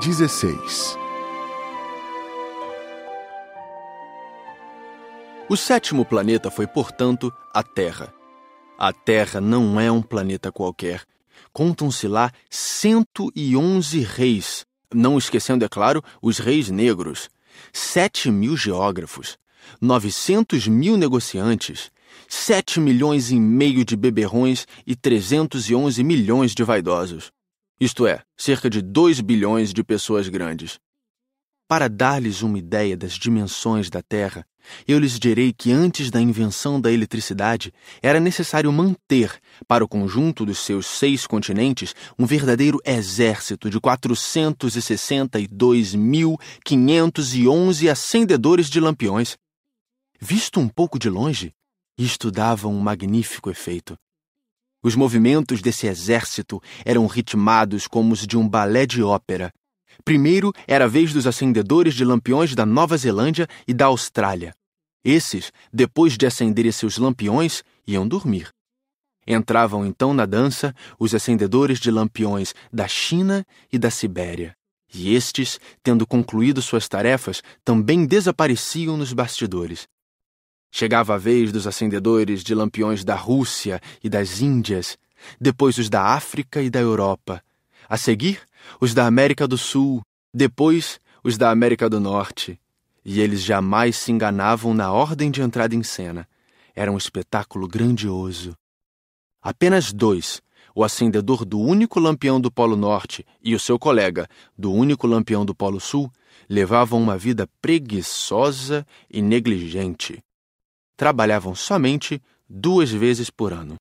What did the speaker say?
16 O sétimo planeta foi, portanto, a Terra. A Terra não é um planeta qualquer. Contam-se lá 111 reis, não esquecendo, é claro, os reis negros, 7 mil geógrafos, 900 mil negociantes, 7 milhões e meio de beberrões e 311 milhões de vaidosos. Isto é, cerca de 2 bilhões de pessoas grandes. Para dar-lhes uma ideia das dimensões da Terra, eu lhes direi que antes da invenção da eletricidade era necessário manter, para o conjunto dos seus seis continentes, um verdadeiro exército de 462.511 acendedores de lampiões. Visto um pouco de longe, isto dava um magnífico efeito. Os movimentos desse exército eram ritmados como os de um balé de ópera Primeiro era a vez dos acendedores de lampiões da Nova Zelândia e da Austrália. Esses, depois de acenderem seus lampiões, iam dormir. Entravam então na dança os acendedores de lampiões da China e da Sibéria. E estes, tendo concluído suas tarefas, também desapareciam nos bastidores. Chegava a vez dos acendedores de lampiões da Rússia e das Índias, depois os da África e da Europa. A seguir, os da América do Sul, depois os da América do Norte. E eles jamais se enganavam na ordem de entrada em cena. Era um espetáculo grandioso. Apenas dois, o acendedor do único lampião do Polo Norte e o seu colega, do único lampião do Polo Sul, levavam uma vida preguiçosa e negligente. Trabalhavam somente duas vezes por ano.